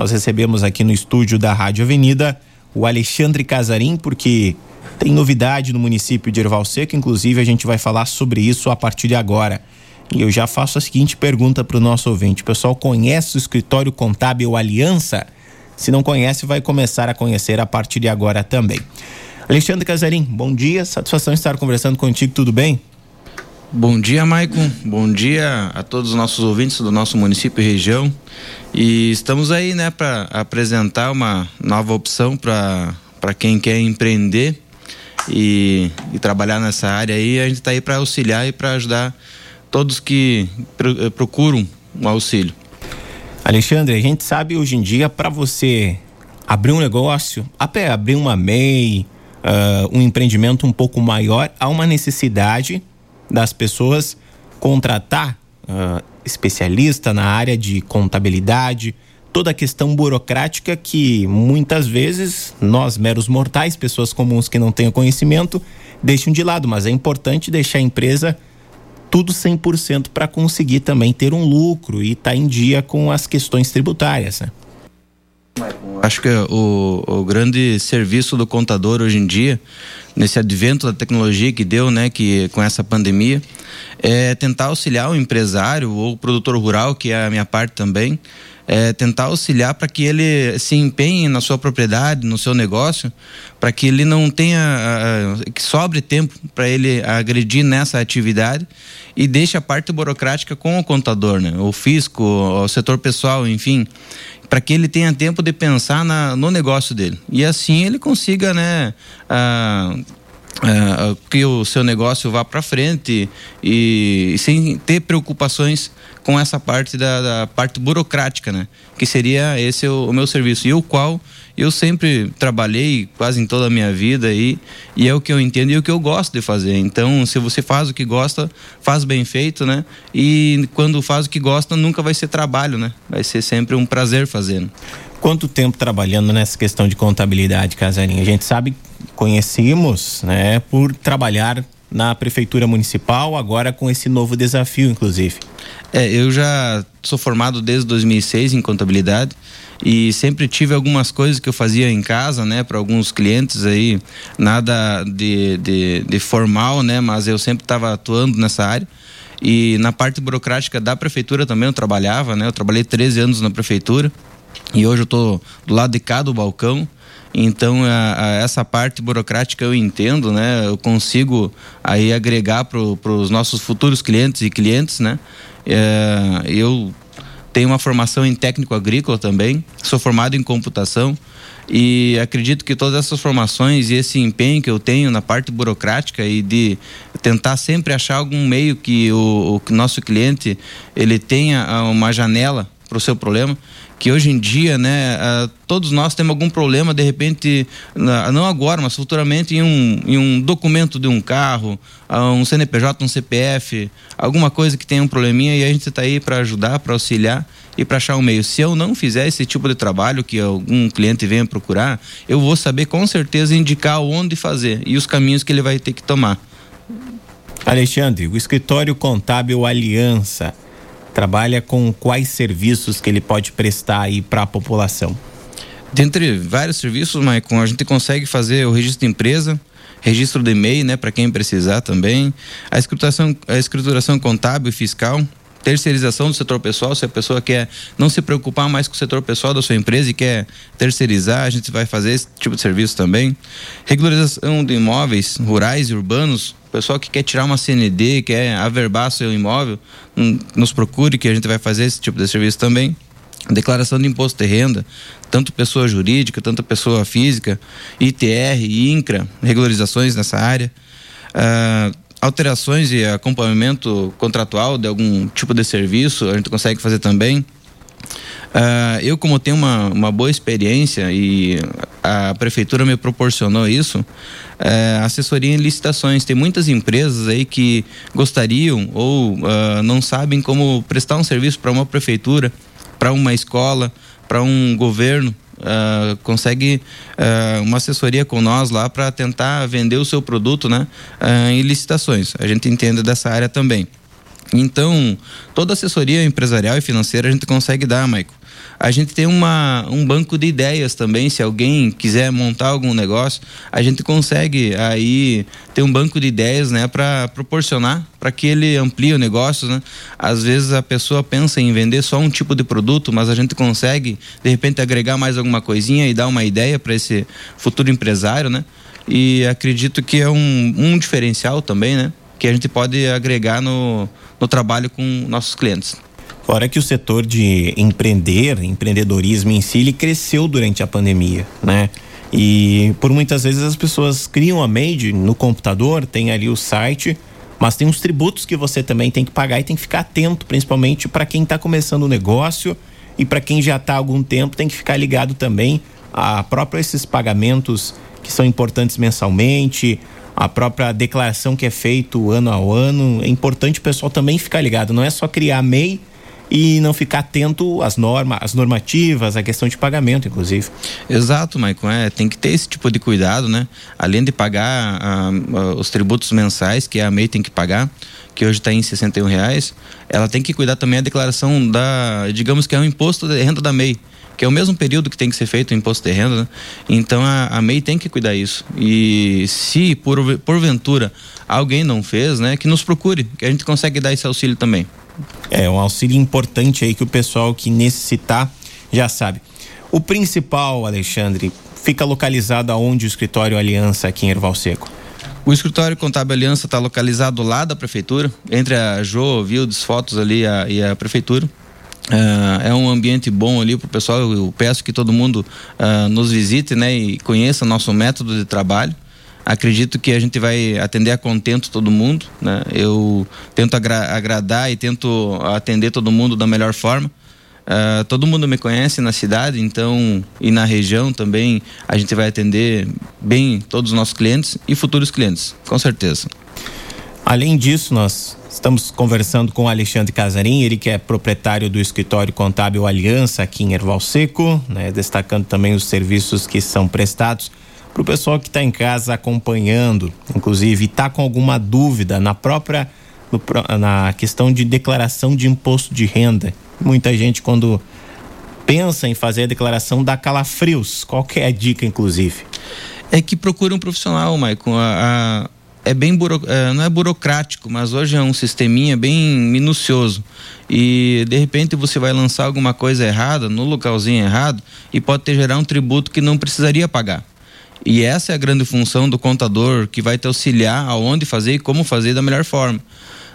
nós recebemos aqui no estúdio da Rádio Avenida o Alexandre Casarim, porque tem novidade no município de Erval Seco, inclusive a gente vai falar sobre isso a partir de agora. E eu já faço a seguinte pergunta para o nosso ouvinte: o pessoal conhece o escritório contábil Aliança? Se não conhece, vai começar a conhecer a partir de agora também. Alexandre Casarim, bom dia, satisfação estar conversando contigo, tudo bem? Bom dia, Maicon. Bom dia a todos os nossos ouvintes do nosso município e região. E estamos aí, né, para apresentar uma nova opção para quem quer empreender e, e, trabalhar nessa área aí. A gente está aí para auxiliar e para ajudar todos que procuram um auxílio. Alexandre, a gente sabe hoje em dia para você abrir um negócio, até abrir uma MEI, uh, um empreendimento um pouco maior, há uma necessidade das pessoas contratar uh, especialista na área de contabilidade, toda a questão burocrática que muitas vezes nós, meros mortais, pessoas comuns que não têm conhecimento, deixam de lado, mas é importante deixar a empresa tudo 100% para conseguir também ter um lucro e estar tá em dia com as questões tributárias. Né? Acho que o, o grande serviço do contador hoje em dia, nesse advento da tecnologia que deu, né, que com essa pandemia, é tentar auxiliar o empresário ou o produtor rural, que é a minha parte também, é, tentar auxiliar para que ele se empenhe na sua propriedade, no seu negócio, para que ele não tenha, que sobre tempo para ele agredir nessa atividade e deixe a parte burocrática com o contador, né? o fisco, o setor pessoal, enfim, para que ele tenha tempo de pensar na, no negócio dele. E assim ele consiga, né? Uh, Uh, que o seu negócio vá para frente e, e, sem ter preocupações com essa parte da, da, parte burocrática, né? Que seria esse o, o, meu serviço e o qual eu sempre trabalhei quase em toda a minha vida e, e é o que eu entendo e o que eu gosto de fazer. Então, se você faz o que gosta, faz bem feito, né? E quando faz o que gosta, nunca vai ser trabalho, né? Vai ser sempre um prazer fazendo. Quanto tempo trabalhando nessa questão de contabilidade, Casarinha? A gente sabe, conhecemos, né, por trabalhar na prefeitura municipal, agora com esse novo desafio, inclusive. É, eu já sou formado desde 2006 em contabilidade e sempre tive algumas coisas que eu fazia em casa, né, para alguns clientes aí, nada de, de, de formal, né, mas eu sempre estava atuando nessa área. E na parte burocrática da prefeitura também eu trabalhava, né? Eu trabalhei 13 anos na prefeitura. E hoje eu estou do lado de cá do balcão. Então a, a essa parte burocrática eu entendo, né? Eu consigo aí agregar para os nossos futuros clientes e clientes, né? É, eu tenho uma formação em técnico agrícola também, sou formado em computação e acredito que todas essas formações e esse empenho que eu tenho na parte burocrática e de tentar sempre achar algum meio que o, o nosso cliente ele tenha uma janela para o seu problema que hoje em dia, né, uh, todos nós temos algum problema, de repente, uh, não agora, mas futuramente, em um, em um documento de um carro, uh, um CNPJ, um CPF, alguma coisa que tenha um probleminha e a gente está aí para ajudar, para auxiliar e para achar um meio. Se eu não fizer esse tipo de trabalho que algum cliente venha procurar, eu vou saber com certeza indicar onde fazer e os caminhos que ele vai ter que tomar. Alexandre, o escritório contábil Aliança trabalha com quais serviços que ele pode prestar aí para a população? Dentre vários serviços, Maicon, a gente consegue fazer o registro de empresa, registro de e-mail, né, para quem precisar também, a escrituração, a escrituração contábil e fiscal, terceirização do setor pessoal, se a pessoa quer não se preocupar mais com o setor pessoal da sua empresa e quer terceirizar, a gente vai fazer esse tipo de serviço também. Regularização de imóveis rurais e urbanos, o pessoal que quer tirar uma CND, quer averbar seu imóvel, hum, nos procure que a gente vai fazer esse tipo de serviço também. Declaração de imposto de renda, tanto pessoa jurídica, tanto pessoa física, ITR, INCRA, regularizações nessa área. Uh, alterações e acompanhamento contratual de algum tipo de serviço, a gente consegue fazer também. Uh, eu, como tenho uma, uma boa experiência e a prefeitura me proporcionou isso, uh, assessoria em licitações. Tem muitas empresas aí que gostariam ou uh, não sabem como prestar um serviço para uma prefeitura, para uma escola, para um governo. Uh, consegue uh, uma assessoria com nós lá para tentar vender o seu produto né, uh, em licitações. A gente entende dessa área também. Então, toda assessoria empresarial e financeira a gente consegue dar, Maico. A gente tem uma, um banco de ideias também, se alguém quiser montar algum negócio, a gente consegue aí ter um banco de ideias, né, para proporcionar para que ele amplie o negócio, né? Às vezes a pessoa pensa em vender só um tipo de produto, mas a gente consegue de repente agregar mais alguma coisinha e dar uma ideia para esse futuro empresário, né? E acredito que é um, um diferencial também, né? Que a gente pode agregar no, no trabalho com nossos clientes. Fora que o setor de empreender, empreendedorismo em si, ele cresceu durante a pandemia, né? E por muitas vezes as pessoas criam a made no computador, tem ali o site, mas tem uns tributos que você também tem que pagar e tem que ficar atento, principalmente para quem está começando o negócio e para quem já está há algum tempo tem que ficar ligado também a próprio esses pagamentos que são importantes mensalmente, a própria declaração que é feito ano a ano. É importante o pessoal também ficar ligado, não é só criar MEI e não ficar atento às normas, às normativas, à questão de pagamento, inclusive. Exato, Maicon. É, tem que ter esse tipo de cuidado, né? Além de pagar ah, ah, os tributos mensais que a MEI tem que pagar, que hoje está em 61 reais, ela tem que cuidar também a declaração da, digamos que é um imposto de renda da MEI que é o mesmo período que tem que ser feito o imposto de renda, né? então a, a MEI tem que cuidar isso. E se por, porventura alguém não fez, né, que nos procure, que a gente consegue dar esse auxílio também. É um auxílio importante aí que o pessoal que necessitar já sabe. O principal, Alexandre, fica localizado aonde o escritório Aliança aqui em Erval Seco? O escritório Contábil Aliança está localizado lá da prefeitura, entre a Jo, Vildes, Fotos ali a, e a prefeitura. Uh, é um ambiente bom ali para o pessoal. Eu peço que todo mundo uh, nos visite né, e conheça nosso método de trabalho. Acredito que a gente vai atender a contento todo mundo. Né? Eu tento agra agradar e tento atender todo mundo da melhor forma. Uh, todo mundo me conhece na cidade, então e na região também a gente vai atender bem todos os nossos clientes e futuros clientes, com certeza. Além disso, nós estamos conversando com Alexandre Casarim, ele que é proprietário do escritório contábil Aliança aqui em Erval Seco, né? destacando também os serviços que são prestados para o pessoal que está em casa acompanhando, inclusive está com alguma dúvida na própria no, na questão de declaração de imposto de renda. Muita gente quando pensa em fazer a declaração dá calafrios. Qual que é a dica, inclusive? É que procure um profissional, Maicon. A, a, é bem buro, é, não é burocrático, mas hoje é um sisteminha bem minucioso. E de repente você vai lançar alguma coisa errada no localzinho errado e pode ter gerar um tributo que não precisaria pagar. E essa é a grande função do contador que vai te auxiliar aonde fazer e como fazer da melhor forma.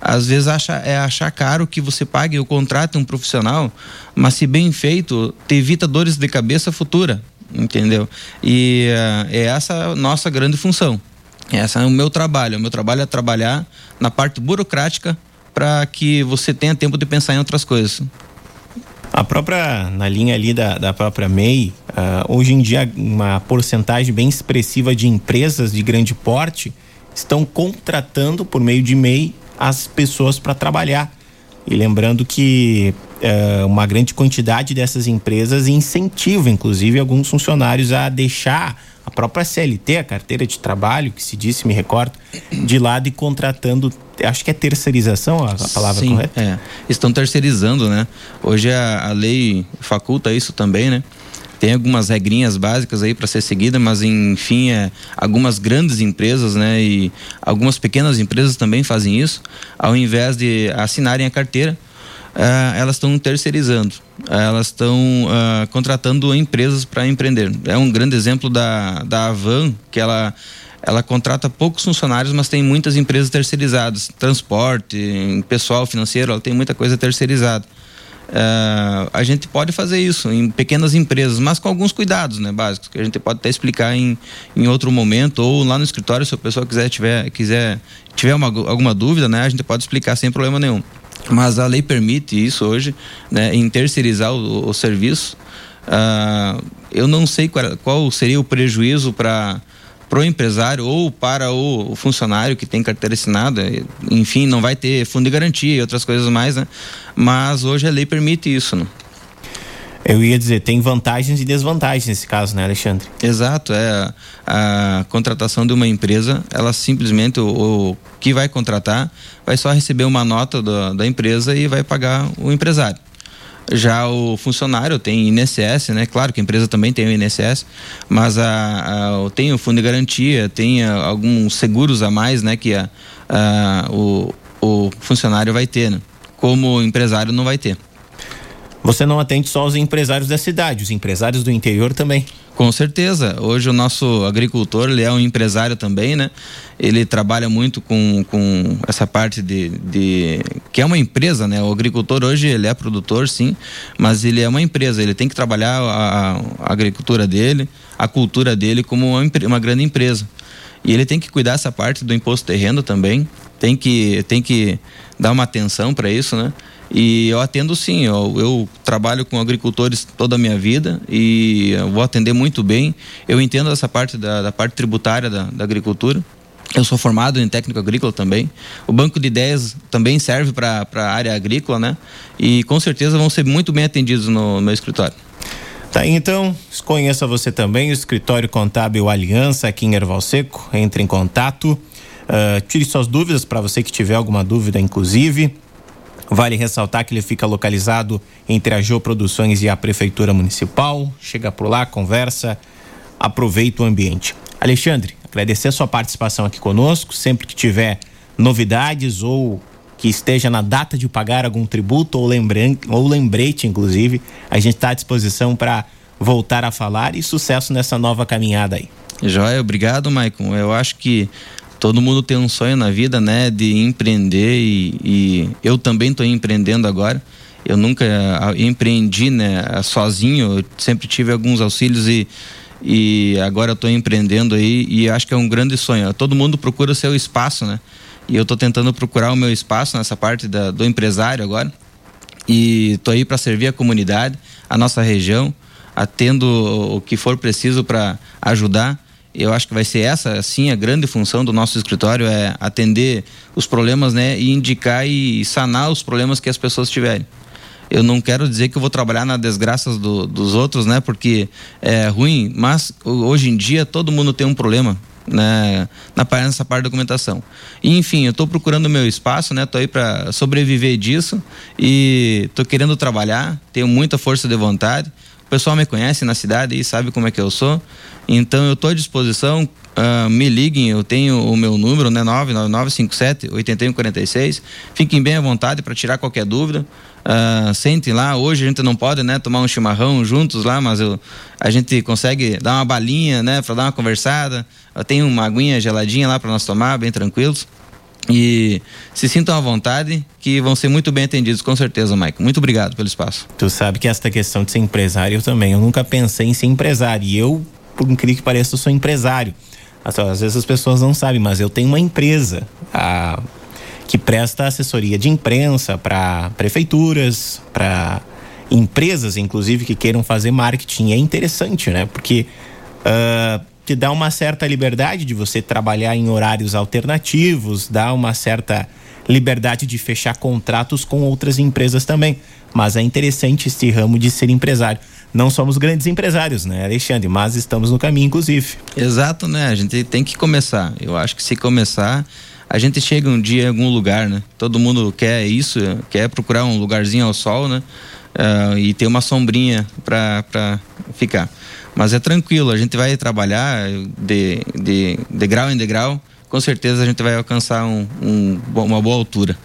Às vezes acha, é achar caro que você pague o contrato um profissional, mas se bem feito, te evita dores de cabeça futura, entendeu? E uh, é essa a nossa grande função. Essa é o meu trabalho. O meu trabalho é trabalhar na parte burocrática para que você tenha tempo de pensar em outras coisas. A própria, na linha ali da, da própria MEI, uh, hoje em dia uma porcentagem bem expressiva de empresas de grande porte estão contratando por meio de MEI as pessoas para trabalhar. E lembrando que uh, uma grande quantidade dessas empresas incentiva, inclusive, alguns funcionários a deixar a própria CLT, a carteira de trabalho, que se disse, me recordo, de lado e contratando, acho que é terceirização a, a palavra Sim, correta? É. Estão terceirizando, né? Hoje a, a lei faculta isso também, né? Tem algumas regrinhas básicas aí para ser seguida, mas enfim, é, algumas grandes empresas, né, e algumas pequenas empresas também fazem isso, ao invés de assinarem a carteira, uh, elas estão terceirizando, elas estão uh, contratando empresas para empreender. É um grande exemplo da, da Avan, que ela ela contrata poucos funcionários, mas tem muitas empresas terceirizadas, transporte, pessoal financeiro, ela tem muita coisa terceirizada. Uh, a gente pode fazer isso em pequenas empresas, mas com alguns cuidados, né, básicos, que a gente pode até explicar em, em outro momento ou lá no escritório, se a pessoa quiser tiver, quiser, tiver uma, alguma dúvida, né, a gente pode explicar sem problema nenhum. Mas a lei permite isso hoje, né, em terceirizar o, o serviço. Uh, eu não sei qual, qual seria o prejuízo para para o empresário ou para o, funcionário que tem carteira assinada, enfim, não vai ter fundo de garantia e outras coisas mais, né? Mas hoje a lei permite isso, né? Eu ia dizer, tem vantagens e desvantagens nesse caso, né, Alexandre? Exato, é a, contratação de uma empresa, ela simplesmente o, o, que vai contratar vai só receber uma nota do, da empresa e vai pagar o empresário. Já o funcionário tem INSS, né? Claro que a empresa também tem o INSS, mas a, a, tem o fundo de garantia, tem a, alguns seguros a mais, né? Que a, o, o funcionário vai ter, né? Como o empresário não vai ter. Você não atende só os empresários da cidade, os empresários do interior também. Com certeza. Hoje o nosso agricultor, ele é um empresário também, né? Ele trabalha muito com, com essa parte de, de... que é uma empresa, né? O agricultor hoje, ele é produtor, sim, mas ele é uma empresa. Ele tem que trabalhar a, a agricultura dele, a cultura dele como uma, uma grande empresa. E ele tem que cuidar essa parte do imposto terreno também, tem que, tem que dar uma atenção para isso, né? E eu atendo sim, eu, eu, trabalho com agricultores toda a minha vida e vou atender muito bem. Eu entendo essa parte da, da parte tributária da, da, agricultura. Eu sou formado em técnico agrícola também. O banco de ideias também serve para a área agrícola, né? E com certeza vão ser muito bem atendidos no, no meu escritório. Tá, então, conheça você também, o escritório contábil Aliança aqui em Erval Seco. Entre em contato, uh, tire suas dúvidas para você que tiver alguma dúvida, inclusive. Vale ressaltar que ele fica localizado entre a Geoproduções e a Prefeitura Municipal. Chega por lá, conversa, aproveita o ambiente. Alexandre, agradecer a sua participação aqui conosco. Sempre que tiver novidades ou que esteja na data de pagar algum tributo ou, lembrante, ou lembrete, inclusive, a gente está à disposição para voltar a falar e sucesso nessa nova caminhada aí. Joia, obrigado, Maicon. Eu acho que todo mundo tem um sonho na vida, né, de empreender e, e eu também estou empreendendo agora. Eu nunca empreendi, né, sozinho. Eu sempre tive alguns auxílios e e agora estou empreendendo aí e acho que é um grande sonho. Todo mundo procura o seu espaço, né? E eu estou tentando procurar o meu espaço nessa parte da, do empresário agora. E estou aí para servir a comunidade, a nossa região, atendo o que for preciso para ajudar eu acho que vai ser essa, sim, a grande função do nosso escritório é atender os problemas, né, e indicar e sanar os problemas que as pessoas tiverem. Eu não quero dizer que eu vou trabalhar na desgraças do, dos outros, né, porque é ruim, mas hoje em dia todo mundo tem um problema, né, na nessa parte da documentação. E, enfim, eu estou procurando meu espaço, né, estou aí para sobreviver disso e estou querendo trabalhar, tenho muita força de vontade. O pessoal me conhece na cidade e sabe como é que eu sou. Então eu estou à disposição. Uh, me liguem, eu tenho o meu número, né? 99957 8146. Fiquem bem à vontade para tirar qualquer dúvida. Uh, sentem lá. Hoje a gente não pode, né, tomar um chimarrão juntos lá, mas eu, a gente consegue dar uma balinha, né, para dar uma conversada. Eu tenho uma aguinha geladinha lá para nós tomar, bem tranquilos. E se sintam à vontade, que vão ser muito bem atendidos, com certeza, Maicon. Muito obrigado pelo espaço. Tu sabe que esta questão de ser empresário eu também. Eu nunca pensei em ser empresário. E eu, por incrível que pareça, sou empresário. Às vezes as pessoas não sabem, mas eu tenho uma empresa a, que presta assessoria de imprensa para prefeituras, para empresas, inclusive, que queiram fazer marketing. É interessante, né? Porque. Uh, te dá uma certa liberdade de você trabalhar em horários alternativos, dá uma certa liberdade de fechar contratos com outras empresas também. Mas é interessante esse ramo de ser empresário. Não somos grandes empresários, né, Alexandre? Mas estamos no caminho, inclusive. Exato, né? A gente tem que começar. Eu acho que se começar, a gente chega um dia em algum lugar, né? Todo mundo quer isso, quer procurar um lugarzinho ao sol, né? Uh, e ter uma sombrinha para ficar. Mas é tranquilo, a gente vai trabalhar de, de, de grau em degrau, com certeza a gente vai alcançar um, um, uma boa altura.